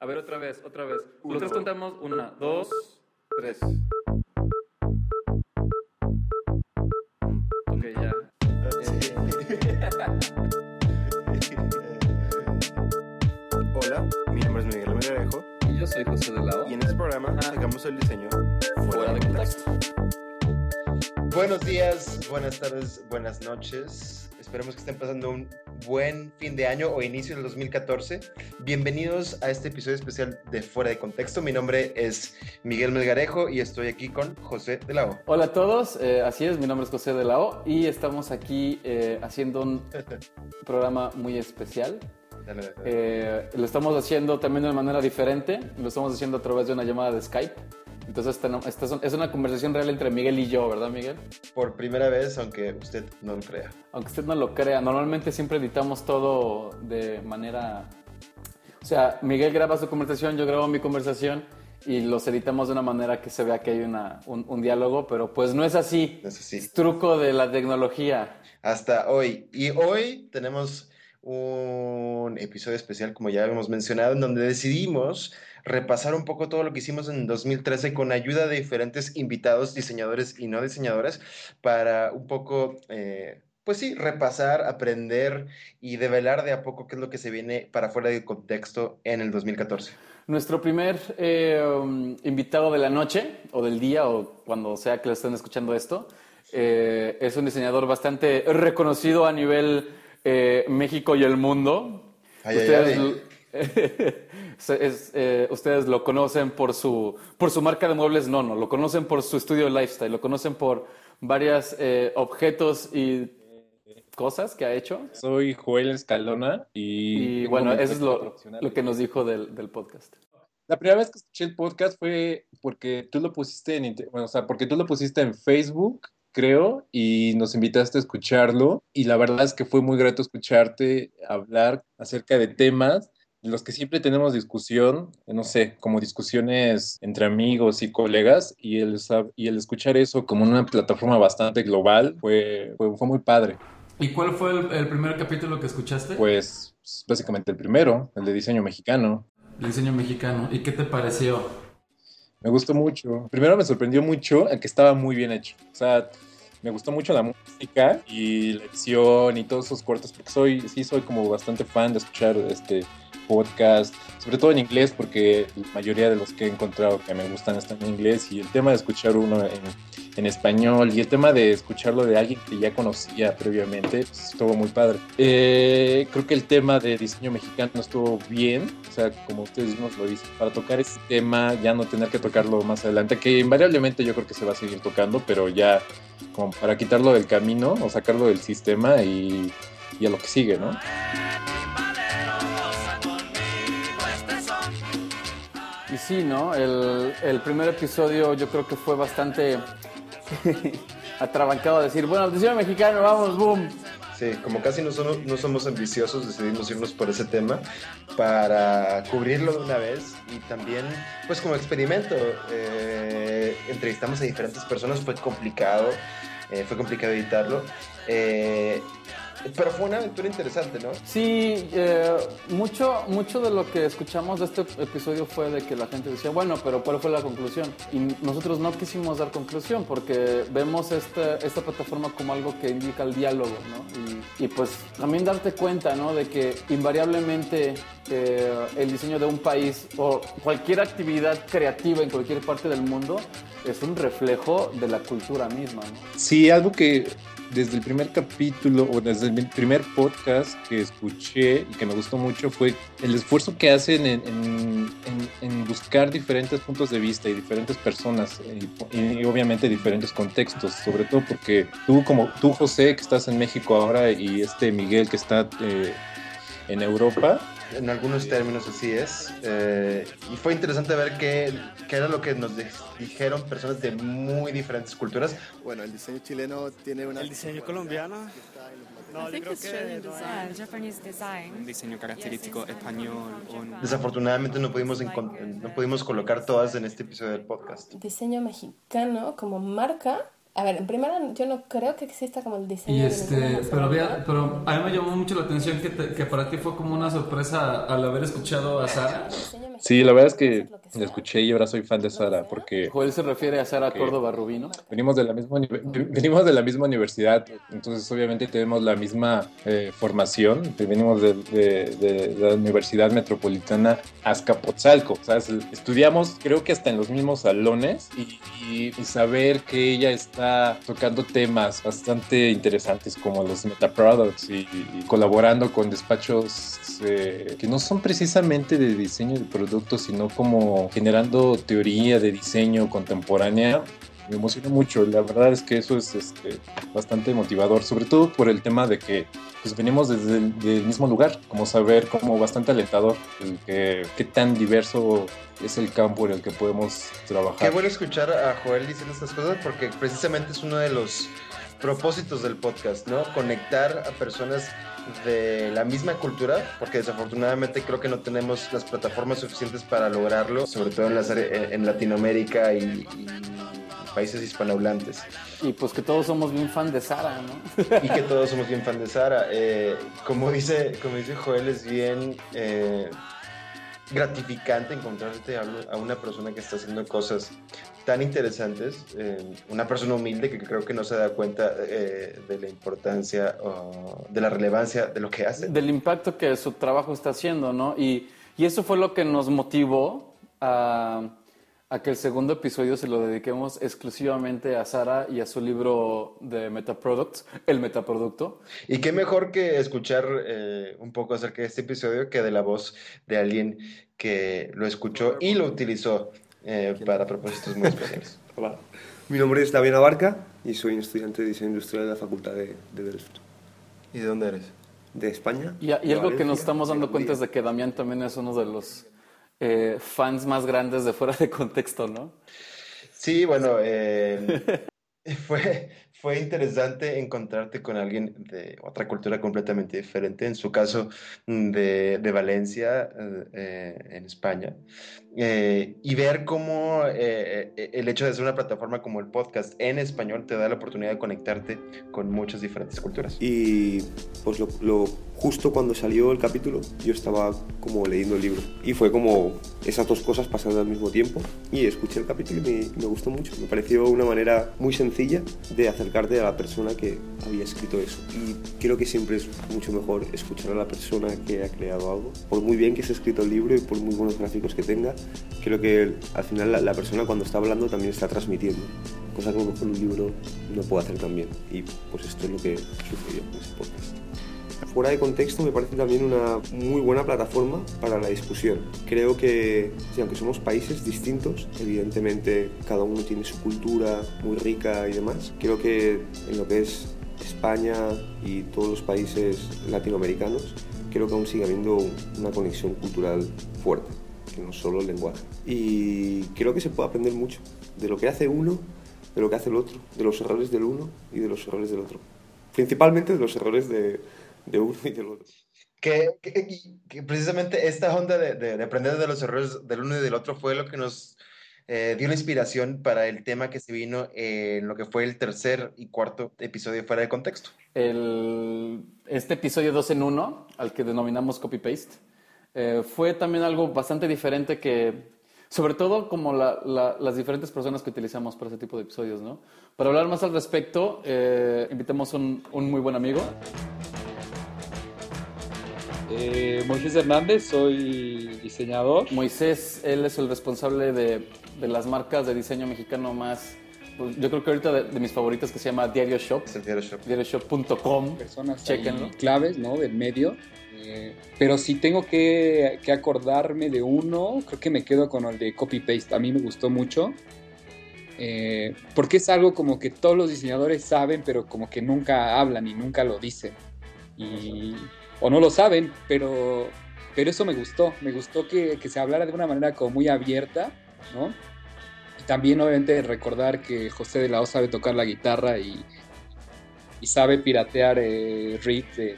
A ver, otra vez, otra vez. Nosotros contamos una, dos, tres. Ok, ya. Hola, mi nombre es Miguel Almerejo Y yo soy José de Lao. y en este programa sacamos el diseño Fuera de contexto. Buenos días, buenas tardes, buenas noches. Esperemos que estén pasando un buen fin de año o inicio del 2014. Bienvenidos a este episodio especial de Fuera de Contexto. Mi nombre es Miguel Melgarejo y estoy aquí con José de la O. Hola a todos, eh, así es, mi nombre es José de la O y estamos aquí eh, haciendo un programa muy especial. Dale, dale. Eh, lo estamos haciendo también de una manera diferente, lo estamos haciendo a través de una llamada de Skype. Entonces, esta, es un- es una conversación real entre Miguel y yo, ¿verdad, Miguel? Por primera vez, aunque usted no lo crea. Aunque usted no lo crea, normalmente siempre editamos todo de manera... O sea, Miguel graba su conversación, yo grabo mi conversación y los editamos de una manera que se vea que hay una, un, un diálogo, pero pues no es así. No es así. Es truco de la tecnología. Hasta hoy. Y hoy tenemos un episodio especial, como ya habíamos mencionado, en donde decidimos repasar un poco todo lo que hicimos en 2013 con ayuda de diferentes invitados, diseñadores y no diseñadores, para un poco, eh, pues sí, repasar, aprender y develar de a poco qué es lo que se viene para fuera de contexto en el 2014. Nuestro primer eh, invitado de la noche, o del día, o cuando sea que lo estén escuchando esto, eh, es un diseñador bastante reconocido a nivel eh, México y el mundo. Ay, ustedes, ay. es- es, eh, ustedes lo conocen por su, por su marca de muebles Nono, lo conocen por su estudio de lifestyle, lo conocen por varios objetos y cosas que ha hecho. Soy Joel Escalona y... Y bueno, eso es lo, lo que nos dijo del, del podcast. La primera vez que escuché el podcast fue porque tú lo pusiste en, bueno, o sea, porque tú lo pusiste en Facebook, creo, y nos invitaste a escucharlo. Y la verdad es que fue muy grato escucharte hablar acerca de temas de los que siempre tenemos discusión, no sé, como discusiones entre amigos y colegas, y el, y el escuchar eso como una plataforma bastante global fue, fue, fue muy padre. ¿Y cuál fue el, el primer capítulo que escuchaste? Pues básicamente el primero, el de diseño mexicano. El diseño mexicano. ¿Y qué te pareció? Me gustó mucho. Primero me sorprendió mucho el que estaba muy bien hecho. O sea, me gustó mucho la música y la edición y todos esos cortes, porque soy, sí soy como bastante fan de escuchar este podcast, sobre todo en inglés, porque la mayoría de los que he encontrado que me gustan están en inglés y el tema de escuchar uno en, en español y el tema de escucharlo de alguien que ya conocía previamente, pues, estuvo muy padre. Eh, creo que el tema de diseño mexicano estuvo bien, o sea, como ustedes mismos lo dicen, para tocar ese tema, ya no tener que tocarlo más adelante, que invariablemente yo creo que se va a seguir tocando, pero ya como para quitarlo del camino o sacarlo del sistema y, y a lo que sigue, ¿no? Y sí, ¿no? El, el primer episodio yo creo que fue bastante atrabancado decir, bueno, diseño mexicano, vamos, boom. Sí, como casi no somos, no somos ambiciosos, decidimos irnos por ese tema para cubrirlo de una vez y también, pues como experimento, eh, entrevistamos a diferentes personas, fue complicado, eh, fue complicado editarlo, eh, pero fue una aventura interesante, ¿no? Sí, eh, mucho, mucho de lo que escuchamos de este episodio fue de que la gente decía, bueno, pero ¿cuál fue la conclusión? Y nosotros no quisimos dar conclusión porque vemos esta, esta plataforma como algo que indica el diálogo, ¿no? Y, y pues también darte cuenta, ¿no? De que invariablemente eh, el diseño de un país o cualquier actividad creativa en cualquier parte del mundo es un reflejo de la cultura misma, ¿no? Sí, algo que desde el primer capítulo o desde el primer podcast que escuché y que me gustó mucho fue el esfuerzo que hacen en, buscar diferentes puntos de vista y diferentes personas eh, y, y obviamente diferentes contextos, sobre todo porque tú como tú José que estás en México ahora y este Miguel que está eh, en Europa, En algunos términos así es. eh, y fue interesante ver qué, qué era lo que nos dijeron personas de muy diferentes culturas. Bueno, el diseño chileno tiene una... El diseño colombiano. No, yo creo que design, un diseño característico español. un- Desafortunadamente no pudimos, no pudimos colocar todas en este episodio del podcast. diseño mexicano como marca A ver, en primera, yo no creo que exista como el diseño Y este, pero, había, pero a mí me llamó mucho la atención que, te- que para ti fue como una sorpresa al haber escuchado a Sara. El diseño mexicano Sí, la verdad es que la escuché y ahora soy fan de Sara porque Joel se refiere a Sara Córdoba Rubino. venimos de la misma venimos de la misma universidad, entonces obviamente tenemos la misma eh, formación, venimos de, de- de la Universidad Metropolitana Azcapotzalco, o sea, es- estudiamos creo que hasta en los mismos salones y, y- y saber que ella está tocando temas bastante interesantes como los metaproducts y, y colaborando con despachos eh, que no son precisamente de diseño de productos, sino como generando teoría de diseño contemporánea, me emociona mucho. La verdad es que eso es este, bastante motivador, sobre todo por el tema de que pues, venimos desde el del mismo lugar, como saber, como bastante alentador, el que, qué tan diverso es el campo en el que podemos trabajar. Qué bueno escuchar a Joel diciendo estas cosas porque precisamente es uno de los propósitos del podcast, ¿no? Conectar a personas de la misma cultura, porque desafortunadamente creo que no tenemos las plataformas suficientes para lograrlo, sobre todo en, las en Latinoamérica y, y países hispanohablantes. Y pues que todos somos bien fan de Sara, ¿no? y que todos somos bien fan de Sara. Eh, como, dice, como dice Joel, es bien eh, gratificante encontrarte a una persona que está haciendo cosas tan interesantes, eh, una persona humilde que creo que no se da cuenta eh, de la importancia o de la relevancia de lo que hace. Del impacto que su trabajo está haciendo, ¿no? Y, y eso fue lo que nos motivó a, a que el segundo episodio se lo dediquemos exclusivamente a Sara y a su libro de Metaproducts, el metaproducto. Y qué mejor que escuchar eh, un poco acerca de este episodio que de la voz de alguien que lo escuchó y lo utilizó eh, para propósitos muy especiales. Hola. Mi nombre es David Abarca y soy un estudiante de diseño industrial de la Facultad de, de Delft, ¿Y de dónde eres? de España. Y, algo que nos estamos dando cuenta es de que Damián también es uno de los eh, fans más grandes de fuera de contexto, ¿no? Sí, bueno, eh, fue, fue interesante encontrarte con alguien de otra cultura completamente diferente, en su caso mm, de, de Valencia, eh, eh, en España, eh, y ver cómo eh, eh, el hecho de ser una plataforma como el podcast en español te da la oportunidad de conectarte con muchas diferentes culturas. Y pues lo, lo- justo cuando salió el capítulo yo estaba como leyendo el libro y fue como esas dos cosas pasando al mismo tiempo y escuché el capítulo y me, me gustó mucho. Me pareció una manera muy sencilla de acercarte a la persona que había escrito eso y creo que siempre es mucho mejor escuchar a la persona que ha creado algo. Por muy bien que esté escrito el libro y por muy buenos gráficos que tenga, creo que al final la, persona cuando está hablando también está transmitiendo, cosa que a lo mejor un libro no puede hacer tan bien y pues esto es lo que sucedió en ese podcast. Fuera de contexto me parece también una muy buena plataforma para la discusión. Creo que, aunque somos países distintos, evidentemente cada uno tiene su cultura muy rica y demás, creo que en lo que es España y todos los países latinoamericanos, creo que aún sigue habiendo una conexión cultural fuerte, que no solo el lenguaje. Y creo que se puede aprender mucho de lo que hace uno, de lo que hace el otro, de los errores del uno y de los errores del otro. Principalmente de los errores de, de uno y del otro. Que, que- que precisamente esta onda de, de- de aprender de los errores del uno y del otro fue lo que nos eh, dio la inspiración para el tema que se vino en lo que fue el tercer y cuarto episodio fuera de contexto. El, este episodio 2 en 1, al que denominamos copy-paste, eh, fue también algo bastante diferente que, sobre todo como la- la- las diferentes personas que utilizamos para ese tipo de episodios, ¿no? Para hablar más al respecto, eh, invitamos un, un muy buen amigo. Eh, Moisés Hernández, soy diseñador. Moisés, él es el responsable de, de las marcas de diseño mexicano más, pues, yo creo que ahorita de, de mis favoritas que se llama Diario Shop, Es el Diario Shop. diarioshop.com. Personas Chéquenlo. ahí claves, ¿no? Del medio. Eh, pero si tengo que, que acordarme de uno, creo que me quedo con el de copy-paste. A mí me gustó mucho. Eh, porque es algo como que todos los diseñadores saben, pero como que nunca hablan y nunca lo dicen. Y, o no lo saben, pero, pero eso me gustó. Me gustó que, que se hablara de una manera como muy abierta, ¿no? Y también obviamente recordar que José de la O sabe tocar la guitarra y, y sabe piratear eh, riffs de,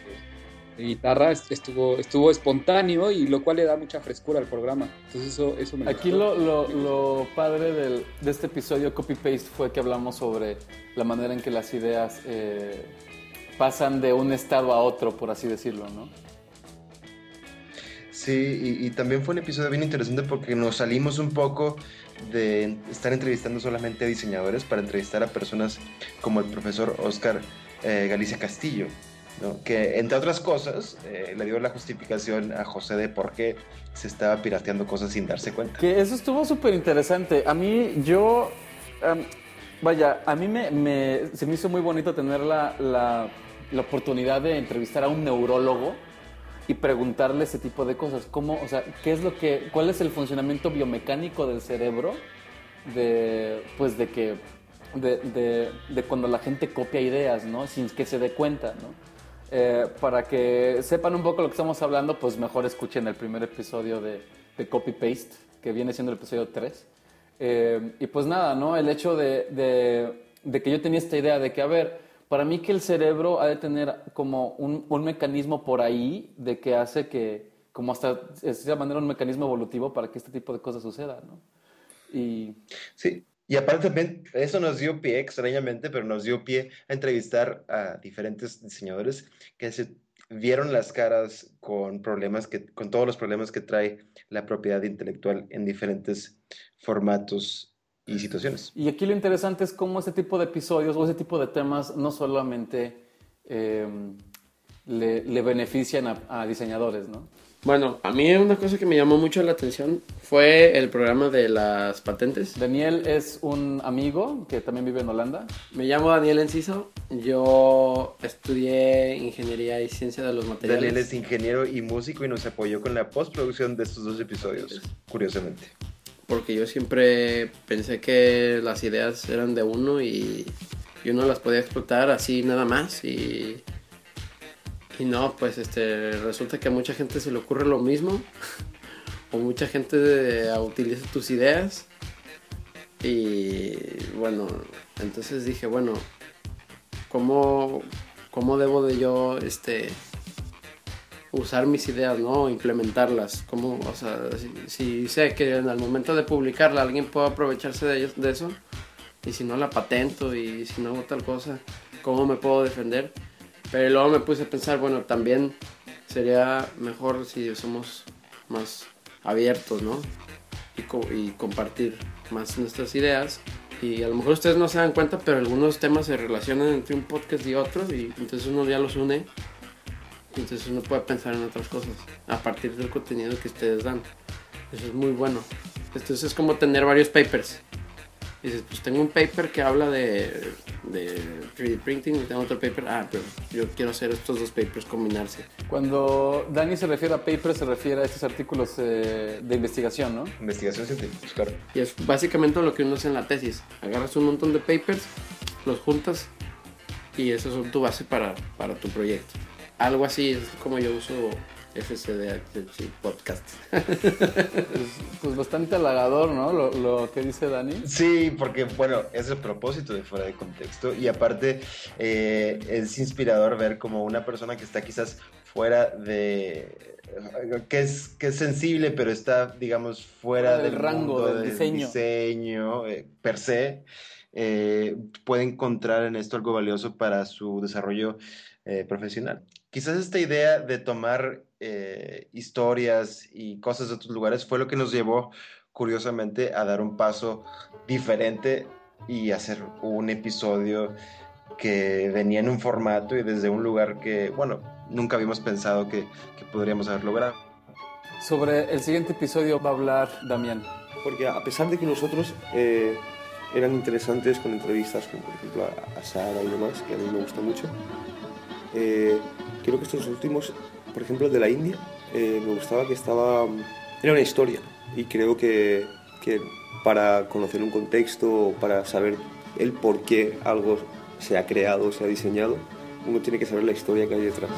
de guitarra est- estuvo, estuvo espontáneo y lo cual le da mucha frescura al programa. Entonces eso, eso me Aquí gustó. lo, lo, lo padre del- de este episodio Copy Paste fue que hablamos sobre la manera en que las ideas eh, pasan de un estado a otro, por así decirlo, ¿no? Sí, y, y también fue un episodio bien interesante porque nos salimos un poco de estar entrevistando solamente a diseñadores para entrevistar a personas como el profesor Oscar eh, Galicia Castillo, ¿no? que entre otras cosas eh, le dio la justificación a José de por qué se estaba pirateando cosas sin darse cuenta. Que eso estuvo súper interesante. A mí, yo. vaya, a mí me, me- se me hizo muy bonito tener la, la, la oportunidad de entrevistar a un neurólogo y preguntarle ese tipo de cosas. ¿Cómo, o sea, qué es lo que. ¿Cuál es el funcionamiento biomecánico del cerebro? De. Pues de que. De, de- de cuando la gente copia ideas, ¿no? Sin que se dé cuenta, ¿no? Eh, para que sepan un poco lo que estamos hablando, pues mejor escuchen el primer episodio de, de Copy Paste, que viene siendo el episodio 3. Eh, y pues nada, ¿no? El hecho de, de- de que yo tenía esta idea de que, a ver, para mí que el cerebro ha de tener como un, un mecanismo por ahí de que hace que, como hasta de cierta manera, un mecanismo evolutivo para que este tipo de cosas sucedan, ¿no? Y Sí, y aparte también eso nos dio pie, extrañamente, pero nos dio pie a entrevistar a diferentes diseñadores que se vieron las caras con problemas que, con todos los problemas que trae la propiedad intelectual en diferentes formatos y situaciones. Y aquí lo interesante es cómo ese tipo de episodios o ese tipo de temas no solamente eh, le, le benefician a, a diseñadores, ¿no? Bueno, a mí una cosa que me llamó mucho la atención fue el programa de las patentes. Daniel es un amigo que también vive en Holanda. Me llamo Daniel Enciso, yo estudié Ingeniería y Ciencia de los Materiales. Daniel es ingeniero y músico y nos apoyó con la postproducción de estos dos episodios, curiosamente. Porque yo siempre pensé que las ideas eran de uno y, uno las podía explotar así nada más y, y no, pues este resulta que a mucha gente se le ocurre lo mismo o mucha gente eh, utiliza tus ideas y bueno, entonces dije, bueno, ¿cómo, cómo debo de yo este usar mis ideas, ¿no? Implementarlas. Como, o sea, si, si sé que en el momento de publicarla alguien puede aprovecharse de, ellos- de eso, y si no la patento y si no hago tal cosa, ¿cómo me puedo defender? Pero luego me puse a pensar, bueno, también sería mejor si somos más abiertos, ¿no? Y, co- y compartir más nuestras ideas. Y a lo mejor ustedes no se dan cuenta, pero algunos temas se relacionan entre un podcast y otro, y entonces uno ya los une entonces uno puede pensar en otras cosas a partir del contenido que ustedes dan. Eso es muy bueno. Entonces es como tener varios papers. Dices, pues tengo un paper que habla de, de 3D printing y tengo otro paper. Ah, pero yo quiero hacer estos dos papers combinarse. Cuando Dani se refiere a papers, se refiere a estos artículos eh, de investigación, ¿no? Investigación científica, claro. Y es básicamente lo que uno hace en la tesis. Agarras un montón de papers, los juntas y eso es tu base para, para tu proyecto. Algo así es como yo uso FCD Podcast. Pues bastante halagador, ¿no? Lo, lo que dice Dani. Sí, porque bueno, es el propósito de fuera de contexto y aparte eh, es inspirador ver como una persona que está quizás fuera de que es que es sensible pero está digamos fuera Fuera del del rango mundo del diseño. diseño, eh, per se eh, puede encontrar en esto algo valioso para su desarrollo eh, profesional. Quizás esta idea de tomar eh, historias y cosas de otros lugares fue lo que nos llevó curiosamente a dar un paso diferente y hacer un episodio que venía en un formato y desde un lugar que, bueno, nunca habíamos pensado que, que podríamos haber logrado. Sobre el siguiente episodio va a hablar Damián. Porque a pesar de que nosotros eh, eran interesantes con entrevistas, como por ejemplo a, Sara y demás, que a mí me gusta mucho, eh, creo que estos últimos, por ejemplo el de la India, eh, me gustaba que estaba... Era una historia y creo que, que para conocer un contexto, para saber el por qué algo se ha creado, se ha diseñado, uno tiene que saber la historia que hay detrás.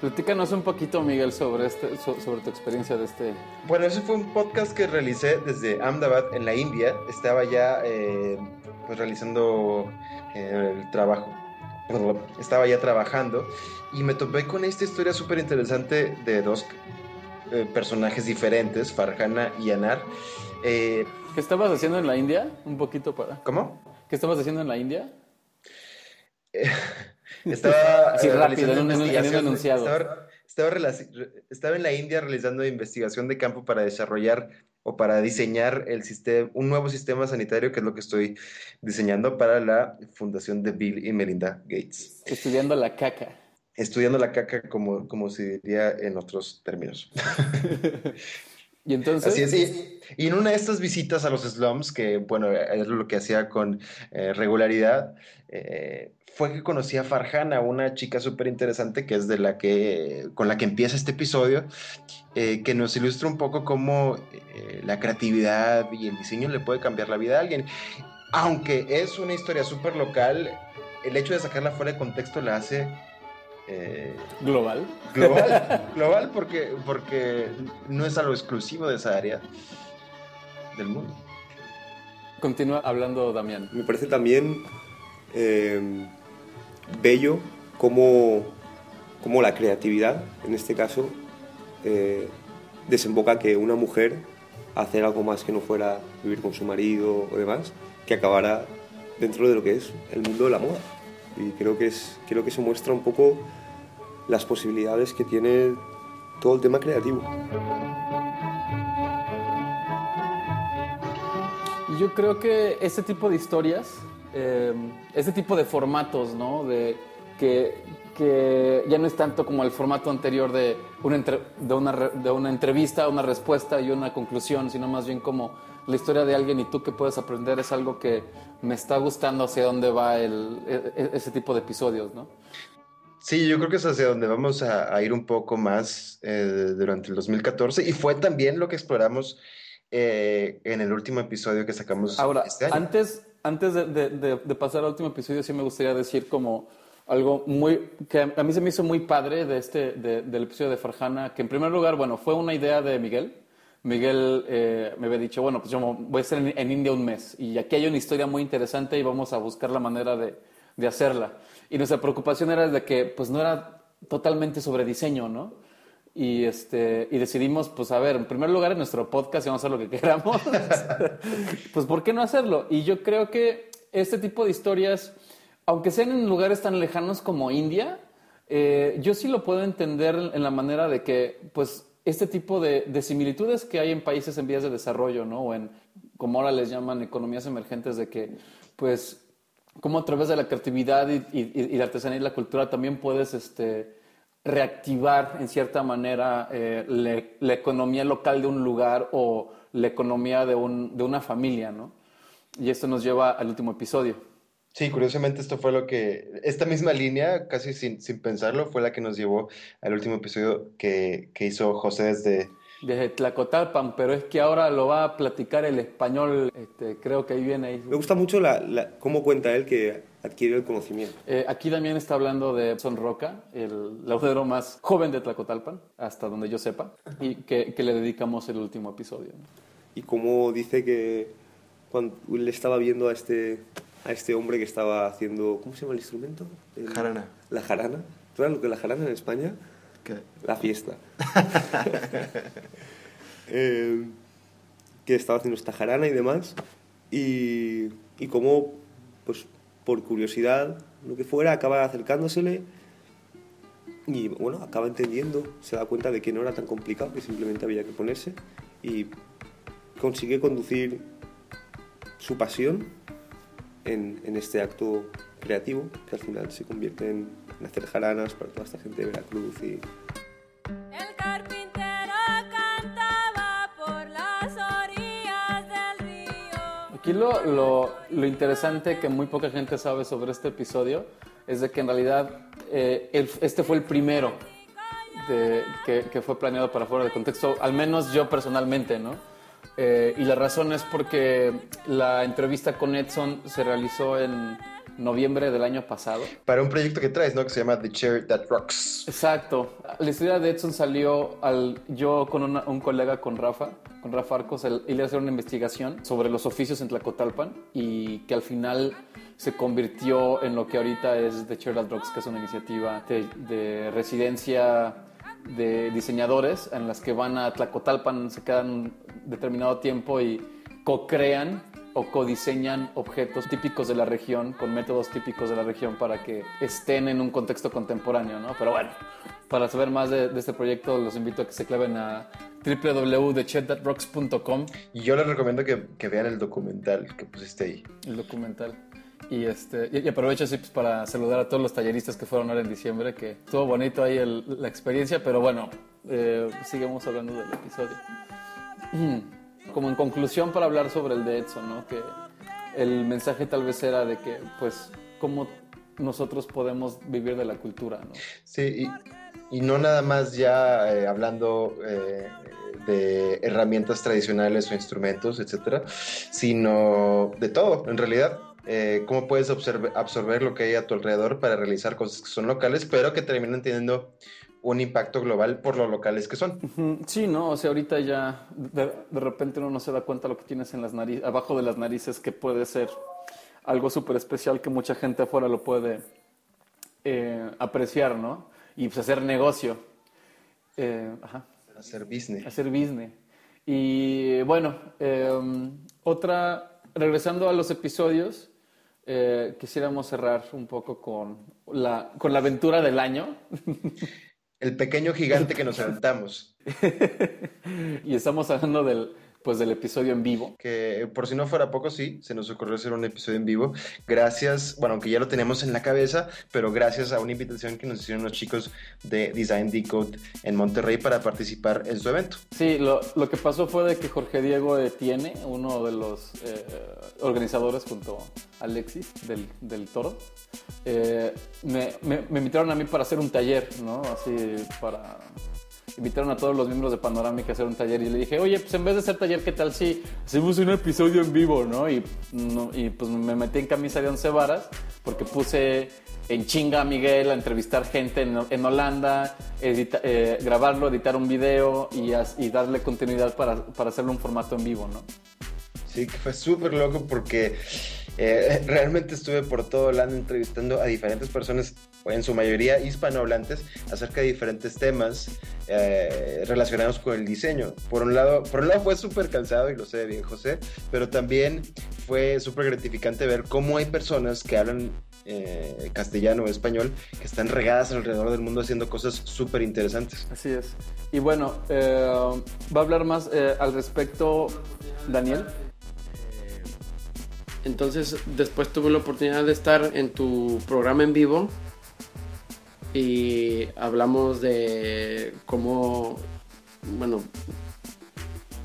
Platícanos un poquito, Miguel, sobre, este, so- sobre tu experiencia de este... Bueno, ese fue un podcast que realicé desde Ahmedabad, en la India. Estaba ya eh, pues realizando eh, el trabajo. Estaba ya trabajando y me topé con esta historia súper interesante de dos eh, personajes diferentes, Farhana y Anar. Eh, ¿Qué estabas haciendo en la India? Un poquito para. ¿Cómo? ¿Qué estabas haciendo en la India? estaba Así rápido, en un, enunciado. Estaba, estaba en la India realizando investigación de campo para desarrollar o para diseñar el sistema, un nuevo sistema sanitario que es lo que estoy diseñando para la fundación de Bill y Melinda Gates. Estudiando la caca. Estudiando la caca como, como se diría en otros términos. Y entonces. Así es. Y, y en una de estas visitas a los slums, que bueno, es lo que hacía con eh, regularidad, eh, fue que conocí a Farhana, una chica súper interesante que es de la que, con la que empieza este episodio, eh, que nos ilustra un poco cómo eh, la creatividad y el diseño le puede cambiar la vida a alguien. Aunque es una historia súper local, el hecho de sacarla fuera de contexto la hace eh, Global. global, global porque, porque no es algo exclusivo de esa área del mundo. Continúa hablando Damián. Me parece también eh, bello cómo, cómo la creatividad, en este caso, eh, desemboca que una mujer hacer algo más que no fuera vivir con su marido o demás, que acabara dentro de lo que es el mundo de la moda. Y creo que, es, creo que se muestra un poco las posibilidades que tiene todo el tema creativo. Yo creo que este tipo de historias, eh, este tipo de formatos, ¿no? De que, que ya no es tanto como el formato anterior de una, entre- de, una, re- de una entrevista, una respuesta y una conclusión, sino más bien como la historia de alguien y tú que puedes aprender es algo que me está gustando hacia dónde va el, e- e- ese tipo de episodios, ¿no? Sí, yo creo que es hacia donde vamos a, a ir un poco más eh, durante el 2014 y fue también lo que exploramos eh, en el último episodio que sacamos Ahora, este año. antes, antes de, de- de- de pasar al último episodio, sí me gustaría decir como algo muy que a mí se me hizo muy padre de este de- del episodio de Farjana, que en primer lugar, bueno, fue una idea de Miguel. Miguel eh, me había dicho, bueno, pues yo voy a estar en, en India un mes y aquí hay una historia muy interesante y vamos a buscar la manera de, de hacerla. Y nuestra preocupación era de que pues no era totalmente sobre diseño, ¿no? Y, este, y decidimos, pues a ver, en primer lugar en nuestro podcast y vamos a hacer lo que queramos, pues ¿por qué no hacerlo? Y yo creo que este tipo de historias, aunque sean en lugares tan lejanos como India, eh, yo sí lo puedo entender en la manera de que, pues, este tipo de, de similitudes que hay en países en vías de desarrollo, ¿no? O en, como ahora les llaman, economías emergentes, de que, pues, como a través de la creatividad y, y, y la artesanía y la cultura también puedes, este, reactivar en cierta manera eh, le- la economía local de un lugar o la economía de, un- de una familia, ¿no? Y esto nos lleva al último episodio. Sí, curiosamente esto fue lo que, esta misma línea, casi sin, sin pensarlo, fue la que nos llevó al último episodio que, que hizo José desde... Desde Tlacotalpan, pero es que ahora lo va a platicar el español, este, creo que ahí viene ahí. Me gusta mucho la- la- cómo cuenta él que adquiere el conocimiento. Eh, aquí también está hablando de Son Roca, el laudero más joven de Tlacotalpan, hasta donde yo sepa, y que, que le dedicamos el último episodio. ¿no? y cómo dice que cuando le estaba viendo a este, a este hombre que estaba haciendo, ¿cómo se llama el instrumento? El- Jarana. La jarana. ¿Tú sabes lo que es la jarana en España? ¿Qué? La fiesta. Eh, que estaba haciendo esta jarana y demás. Y, y cómo, pues por curiosidad, lo que fuera, acaba acercándosele y bueno, acaba entendiendo, se da cuenta de que no era tan complicado, que simplemente había que ponerse y consigue conducir su pasión en, este acto creativo que al final se convierte en, en hacer jaranas para toda esta gente de Veracruz y Aquí lo, lo, interesante que muy poca gente sabe sobre este episodio es de que en realidad eh, este fue el primero que fue planeado para fuera de contexto, al menos yo personalmente, ¿no? Eh, y la razón es porque la entrevista con Edson se realizó en, noviembre del año pasado. Para un proyecto que traes, ¿no? Que se llama The Chair That Rocks. Exacto. La historia de Edson salió al yo con una- un colega, con Rafa, con Rafa Arcos, él iba a hacer una investigación sobre los oficios en Tlacotalpan y que al final se convirtió en lo que ahorita es The Chair That Rocks, que es una iniciativa de, de residencia de diseñadores en las que van a Tlacotalpan, se quedan un determinado tiempo y co-crean o codiseñan objetos típicos de la región con métodos típicos de la región para que estén en un contexto contemporáneo, ¿no? Pero bueno, para saber más de, de este proyecto los invito a que se claven a www.thechathatrocks.com Y yo les recomiendo que, que vean el documental que pusiste ahí. el documental. Y, este, y, y aprovecho así pues, para saludar a todos los talleristas que fueron ahora en diciembre, que estuvo bonito ahí el- la experiencia, pero bueno, eh, sigamos hablando del episodio. Como en conclusión para hablar sobre el de Edson, ¿no? Que el mensaje tal vez era de que, pues, cómo nosotros podemos vivir de la cultura, ¿no? Sí, y, no nada más ya eh, hablando eh, de herramientas tradicionales o instrumentos, etcétera, sino de todo, en realidad. Eh, cómo puedes absorber lo que hay a tu alrededor para realizar cosas que son locales, pero que terminan teniendo un impacto global por lo locales que son. Sí, ¿no? O sea, ahorita ya de, de repente uno no se da cuenta lo que tienes en las narices, abajo de las narices, que puede ser algo súper especial que mucha gente afuera lo puede eh, apreciar, ¿no? Y pues hacer negocio. Eh, ajá. Hacer business. Hacer business. Y bueno, eh, otra, regresando a los episodios, eh, quisiéramos cerrar un poco con la, con la aventura del año. El pequeño gigante que nos aventamos. y estamos hablando del, pues, del episodio en vivo. Que por si no fuera poco, sí, se nos ocurrió hacer un episodio en vivo. Gracias, bueno, aunque ya lo tenemos en la cabeza, pero gracias a una invitación que nos hicieron los chicos de Design Decode en Monterrey para participar en su evento. Sí, lo, lo que pasó fue de que Jorge Diego Etienne, uno de los eh, organizadores junto a Alexis del, del Toro, eh, me, me- me invitaron a mí para hacer un taller, ¿no? Así para... Invitaron a todos los miembros de Panorámica a hacer un taller y le dije, oye, pues en vez de hacer taller, ¿qué tal si hacemos un episodio en vivo, no? Y, no- y pues me metí en camisa de once varas porque puse en chinga a Miguel a entrevistar gente en, en Holanda, edita- eh, grabarlo, editar un video y, as- y darle continuidad para, para hacerlo un formato en vivo, ¿no? Sí, que fue súper loco porque eh, realmente estuve por todo Holanda entrevistando a diferentes personas, en su mayoría hispanohablantes, acerca de diferentes temas eh, relacionados con el diseño. Por un lado, por un lado fue súper cansado, y lo sé bien José, pero también fue súper gratificante ver cómo hay personas que hablan eh, castellano o español que están regadas alrededor del mundo haciendo cosas súper interesantes. Así es. Y bueno, eh, va a hablar más eh, al respecto Daniel. Entonces, después tuve la oportunidad de estar en tu programa en vivo y hablamos de cómo, bueno,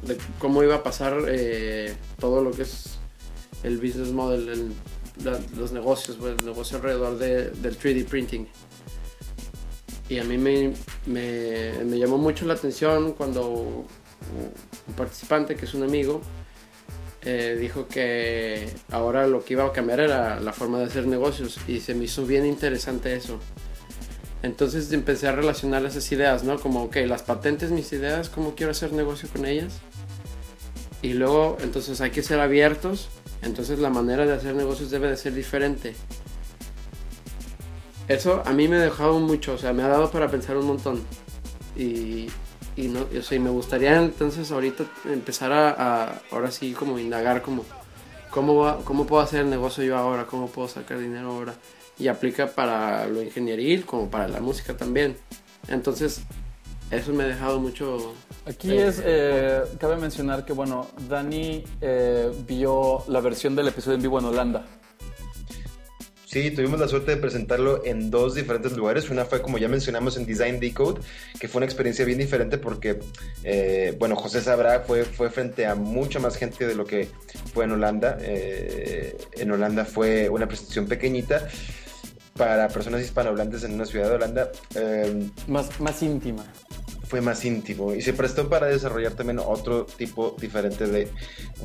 de cómo iba a pasar eh, todo lo que es el business model, los negocios, pues, el negocio alrededor de- del 3D printing. Y a mí me, me- me llamó mucho la atención cuando un participante, que es un amigo, eh, dijo que ahora lo que iba a cambiar era la forma de hacer negocios y se me hizo bien interesante eso. Entonces empecé a relacionar esas ideas, ¿no? Como, ok, las patentes, mis ideas, cómo quiero hacer negocio con ellas. Y luego, entonces hay que ser abiertos. Entonces la manera de hacer negocios debe de ser diferente. Eso a mí me ha dejado mucho, o sea, me ha dado para pensar un montón. Y, y no, o sea, y me gustaría entonces ahorita empezar a, a- ahora sí como indagar como cómo va- cómo puedo hacer el negocio yo ahora, cómo puedo sacar dinero ahora y aplica para lo ingenieril como para la música también. Entonces eso me ha dejado mucho. Aquí eh, es, eh, cabe mencionar que, bueno, Dani eh, vio la versión del episodio en vivo en Holanda. Sí, tuvimos la suerte de presentarlo en dos diferentes lugares. Una fue, como ya mencionamos, en Design Decode, que fue una experiencia bien diferente porque, eh, bueno, José sabrá, fue, fue frente a mucha más gente de lo que fue en Holanda. Eh, en Holanda fue una presentación pequeñita para personas hispanohablantes en una ciudad de Holanda. Eh, Más, más íntima. fue más íntimo y se prestó para desarrollar también otro tipo diferente de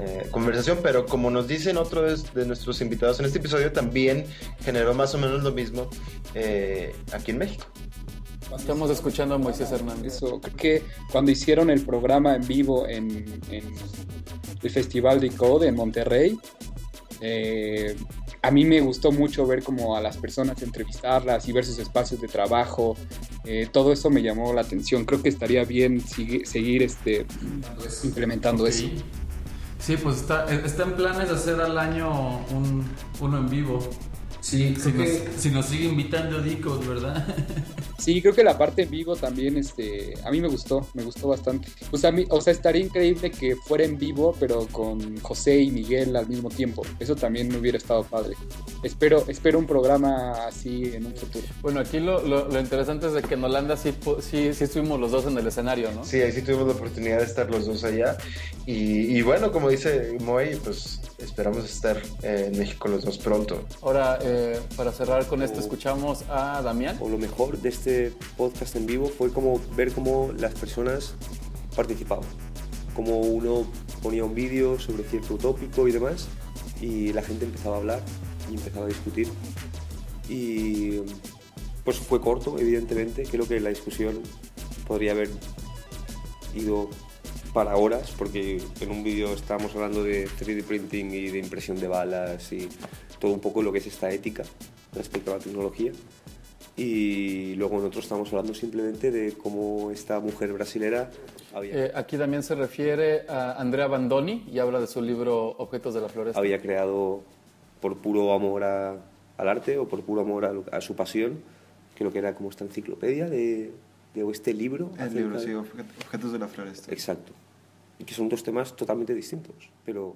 eh, conversación, pero como nos dicen otros de, de nuestros invitados en este episodio, también generó más o menos lo mismo eh, aquí en México. Estamos escuchando a Moisés Hernández. Eso, creo que cuando hicieron el programa en vivo en, en el Festival de Code en Monterrey, eh, a mí me gustó mucho ver como a las personas entrevistarlas y ver sus espacios de trabajo. Eh, todo eso me llamó la atención. Creo que estaría bien sigue- seguir este, pues, implementando eso. Sí, pues está, está en planes de hacer al año un, uno en vivo. Sí, Si nos, que- si nos sigue invitando Dicos, ¿verdad? Sí, creo que la parte en vivo también, este, a mí me gustó, me gustó bastante. Pues a mí, o sea, estaría increíble que fuera en vivo, pero con José y Miguel al mismo tiempo. Eso también me hubiera estado padre. Espero, espero un programa así en un futuro. Bueno, aquí lo, lo- lo interesante es de que en Holanda sí, sí, sí estuvimos los dos en el escenario, ¿no? Sí, ahí sí tuvimos la oportunidad de estar los dos allá. Y, y bueno, como dice Moy, pues esperamos estar eh, en México los dos pronto. Ahora, eh, para cerrar con esto, escuchamos a Damián. O lo mejor de este podcast en vivo fue como ver cómo las personas participaban. Como uno ponía un vídeo sobre cierto tópico y demás, y la gente empezaba a hablar y empezaba a discutir. Y pues fue corto, evidentemente. Creo que la discusión podría haber ido para horas, porque en un vídeo estábamos hablando de 3D printing y de impresión de balas y todo un poco lo que es esta ética respecto a la tecnología. Y luego nosotros estamos hablando simplemente de cómo esta mujer brasilera había, Eh, aquí también se refiere a Andrea Bandoni y habla de su libro Objetos de la Floresta. había creado por puro amor a- al arte o por puro amor a, a su pasión, creo que era como esta enciclopedia de, de este libro. El libro, de- sí, objet- Objetos de la Floresta. Exacto. Y que son dos temas totalmente distintos, pero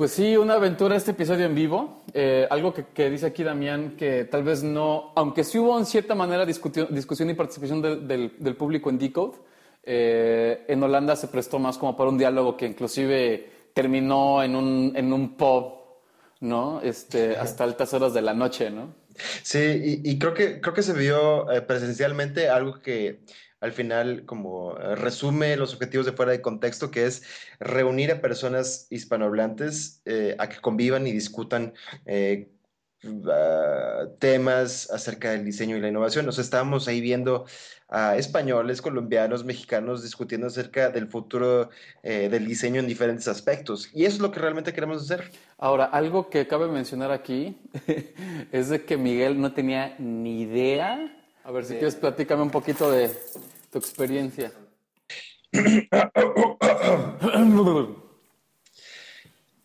Pues sí, una aventura este episodio en vivo. Eh, algo que, que dice aquí Damián, que tal vez no, aunque sí hubo en cierta manera discusión y participación del, del- del público en Decode, eh, en Holanda se prestó más como para un diálogo que inclusive terminó en un, en un pub, ¿no? Este, hasta altas horas de la noche, ¿no? Sí, y, y creo que creo que se vio eh, presencialmente algo que al final como eh, resume los objetivos de fuera de contexto, que es reunir a personas hispanohablantes eh, a que convivan y discutan eh, ah, temas acerca del diseño y la innovación. Nos estábamos ahí viendo a españoles, colombianos, mexicanos discutiendo acerca del futuro eh, del diseño en diferentes aspectos. Y eso es lo que realmente queremos hacer. Ahora, algo que cabe mencionar aquí es de que Miguel no tenía ni idea. A ver, si quieres, platícame un poquito de tu experiencia.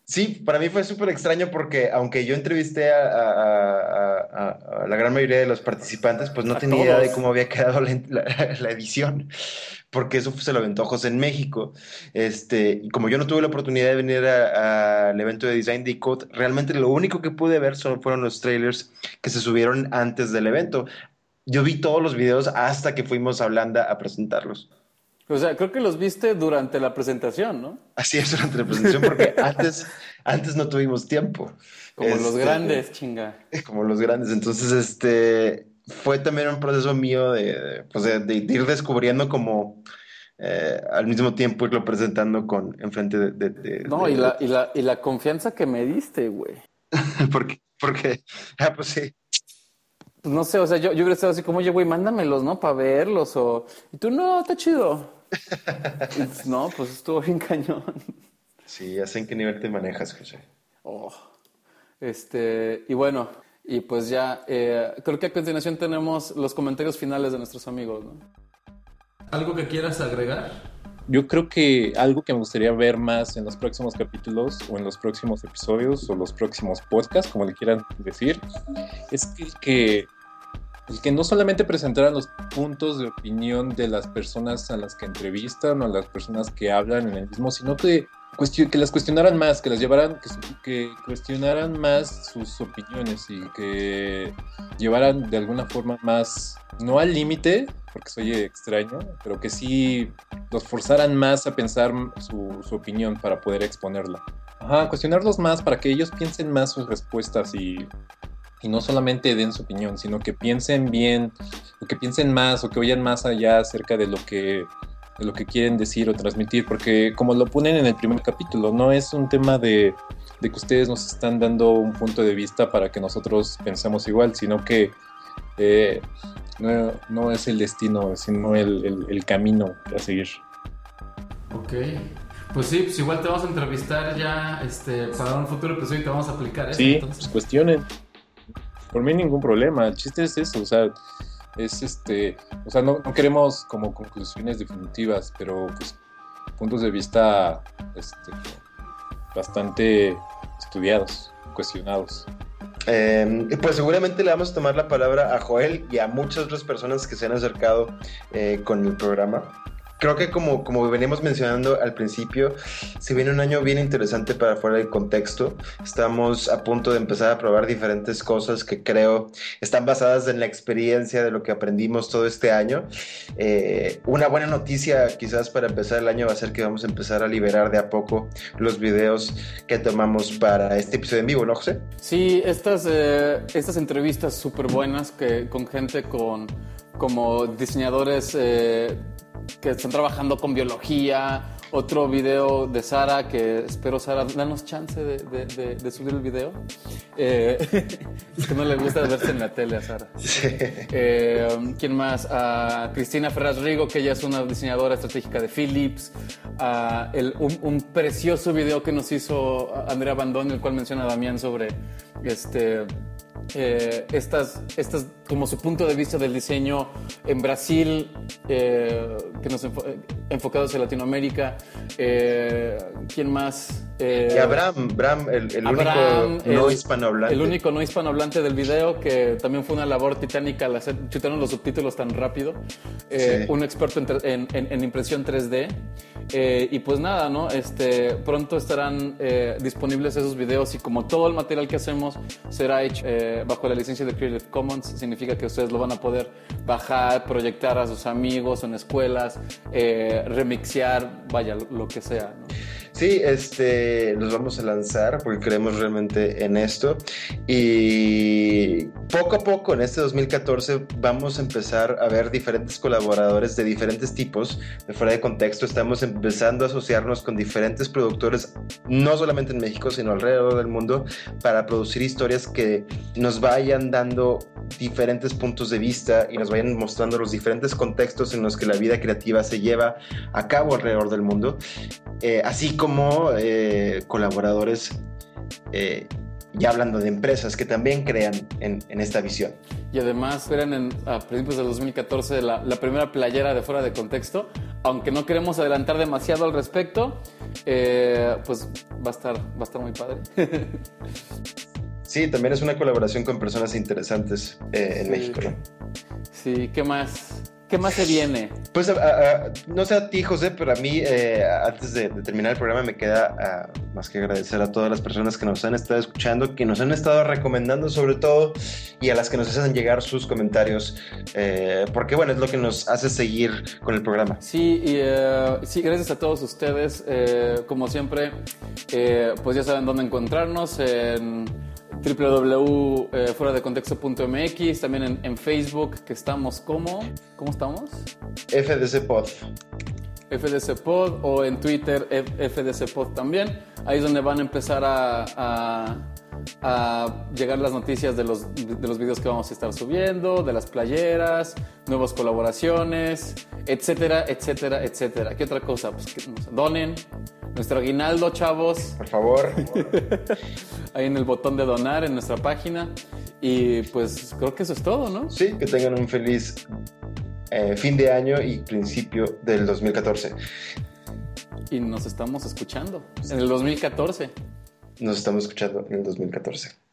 Sí, para mí fue súper extraño porque aunque yo entrevisté a, a- a- a- a la gran mayoría de los participantes, pues no tenía idea de cómo había quedado la, la- la edición, porque eso se lo aventó José en México. Este, y como yo no tuve la oportunidad de venir al evento de Design Decode, realmente lo único que pude ver solo fueron los trailers que se subieron antes del evento. Yo vi todos los videos hasta que fuimos a Holanda a presentarlos. O sea, creo que los viste durante la presentación, ¿no? Así es durante la presentación, porque antes, antes no tuvimos tiempo. Como los Este, grandes, chinga. como los grandes. Entonces, este fue también un proceso mío de, pues, de- de ir descubriendo como eh, al mismo tiempo irlo presentando con enfrente de, de- de- No, y la, y, la, y la confianza que me diste, güey. porque, porque, ah, pues sí. Pues no sé, o sea, yo, yo hubiera estado así como, oye, güey, mándamelos, ¿no? Para verlos. O... Y tú, no, está chido. Y, pues, no, pues estuvo bien cañón. Sí, ya sé en qué nivel te manejas, José. Oh. Este, y bueno, y pues ya, eh, creo que a continuación tenemos los comentarios finales de nuestros amigos, ¿no? ¿Algo que quieras agregar? Yo creo que algo que me gustaría ver más en los próximos capítulos o en los próximos episodios o los próximos podcasts, como le quieran decir, es que, que, no solamente presentaran los puntos de opinión de las personas a las que entrevistan o a las personas que hablan en el mismo, sino que, que las cuestionaran más, que las llevaran, que, cuestionaran más sus opiniones y que llevaran de alguna forma más, no al límite, porque soy extraño, pero que sí los forzaran más a pensar su, opinión para poder exponerla. Ajá, cuestionarlos más para que ellos piensen más sus respuestas y, y no solamente den su opinión, sino que piensen bien o que piensen más o que vayan más allá acerca de lo que de lo que quieren decir o transmitir, porque como lo ponen en el primer capítulo, no es un tema de, de que ustedes nos están dando un punto de vista para que nosotros pensemos igual, sino que eh, no, no es el destino, sino el, el- el camino a seguir. Ok. Pues sí, pues igual te vamos a entrevistar ya este, para un futuro episodio y te vamos a aplicar eso. Sí, entonces. pues cuestionen. Por mí ningún problema. El chiste es eso, o sea, es este, o sea, no, queremos como conclusiones definitivas, pero pues puntos de vista este, bastante estudiados, cuestionados. Eh, pues seguramente le vamos a tomar la palabra a Joel y a muchas otras personas que se han acercado eh, con el programa. Creo que como, como veníamos mencionando al principio, se viene un año bien interesante para fuera del contexto. Estamos a punto de empezar a probar diferentes cosas que creo están basadas en la experiencia de lo que aprendimos todo este año. Eh, una buena noticia quizás para empezar el año va a ser que vamos a empezar a liberar de a poco los videos que tomamos para este episodio en vivo, ¿no, José? Sí, estas, eh, estas entrevistas súper buenas con gente con, como diseñadores eh, que están trabajando con biología. Otro video de Sara, que espero, Sara, danos chance de, de- de- de subir el video. Eh, es que no le gusta verse en la tele a Sara. Eh, ¿Quién más? A Cristina Ferraz Rigo, que ella es una diseñadora estratégica de Philips. A el- un, un precioso video que nos hizo Andrea Bandón, el cual menciona Damián sobre este. Eh, estas, estas, como su punto de vista del diseño en Brasil, eh, que nos eh, enfocado hacia Latinoamérica. ¿Quién más? Eh, Y Abraham, Bram, el, el Abraham, único no el- hispanohablante. El único no hispanohablante del video, que también fue una labor titánica al hacer, chutaron los subtítulos tan rápido. Eh, Sí. Un experto en, en- en- en impresión 3D. Eh, y pues nada, ¿no? Este, pronto estarán eh, disponibles esos videos y como todo el material que hacemos será hecho bajo la licencia de Creative Commons, significa que ustedes lo van a poder bajar, proyectar a sus amigos en escuelas, remixear, vaya, lo, lo que sea, ¿no? Sí, este, los vamos a lanzar porque creemos realmente en esto. Y poco a poco en este 2014 vamos a empezar a ver diferentes colaboradores de diferentes tipos, de fuera de contexto. Estamos empezando a asociarnos con diferentes productores, no solamente en México, sino alrededor del mundo, para producir historias que nos vayan dando diferentes puntos de vista y nos vayan mostrando los diferentes contextos en los que la vida creativa se lleva a cabo alrededor del mundo. Eh, así como eh, colaboradores, eh, ya hablando de empresas que también crean en, en esta visión. Y además esperan en, a principios del 2014 la, la primera playera de fuera de contexto. Aunque no queremos adelantar demasiado al respecto, eh, pues va a estar, va a estar muy padre. Sí, también es una colaboración con personas interesantes eh, en Sí. México. ¿no? Sí, ¿qué más? ¿Qué más se viene? Pues a- a- a- no sé a ti, José, pero a mí, eh, antes de, de terminar el programa, me queda ah, más que agradecer a todas las personas que nos han estado escuchando, que nos han estado recomendando sobre todo, y a las que nos hacen llegar sus comentarios, eh, porque bueno, es lo que nos hace seguir con el programa. Sí, y eh, sí, gracias a todos ustedes. Eh, como siempre, pues ya saben dónde encontrarnos en www.fueradecontexto.mx, también en, en Facebook, que estamos como... ¿Cómo estamos? FDC Pod. FDC Pod o en Twitter FDC Pod también. Ahí es donde van a empezar a, a- a llegar las noticias de los, de los videos que vamos a estar subiendo, de las playeras, nuevas colaboraciones, etcétera, etcétera, etcétera. ¿Qué otra cosa? Pues que nos donen. Nuestro aguinaldo, chavos. Por favor. Ahí en el botón de donar en nuestra página. Y pues creo que eso es todo, ¿no? Sí, que tengan un feliz eh, fin de año y principio del 2014. Y nos estamos escuchando en el 2014. Nos estamos escuchando en el 2014.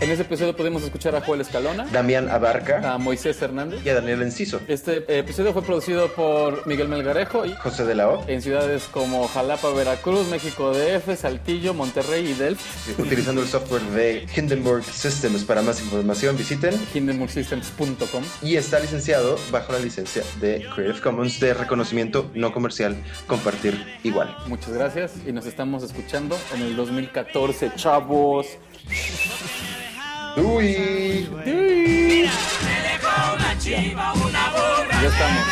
En ese episodio podemos escuchar a Joel Escalona. Damián Abarca. A Moisés Hernández. Y a Daniel Enciso. Este episodio fue producido por Miguel Melgarejo y José de la O. en ciudades como Jalapa, Veracruz, México DF, Saltillo, Monterrey y Delft. Utilizando el software de Hindenburg Systems. Para más información visiten hindenburgsystems.com. y está licenciado bajo la licencia de Creative Commons de reconocimiento no comercial compartir igual. Muchas gracias y nos estamos escuchando en el 2014, chavos. Dui. Dui. Ya. ya estamos.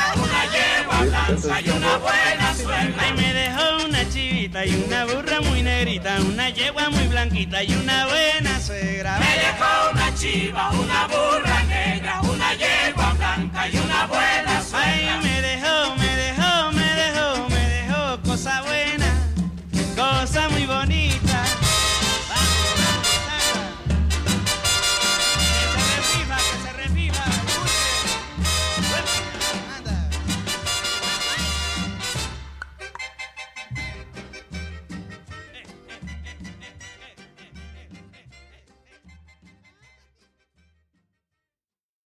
Una y una buena suegra. Y me dejó una chivita y una burra muy negrita, una yegua muy blanquita y una buena suegra. Me dejó una chiva, una burra negra, una yegua blanca y una buena suegra.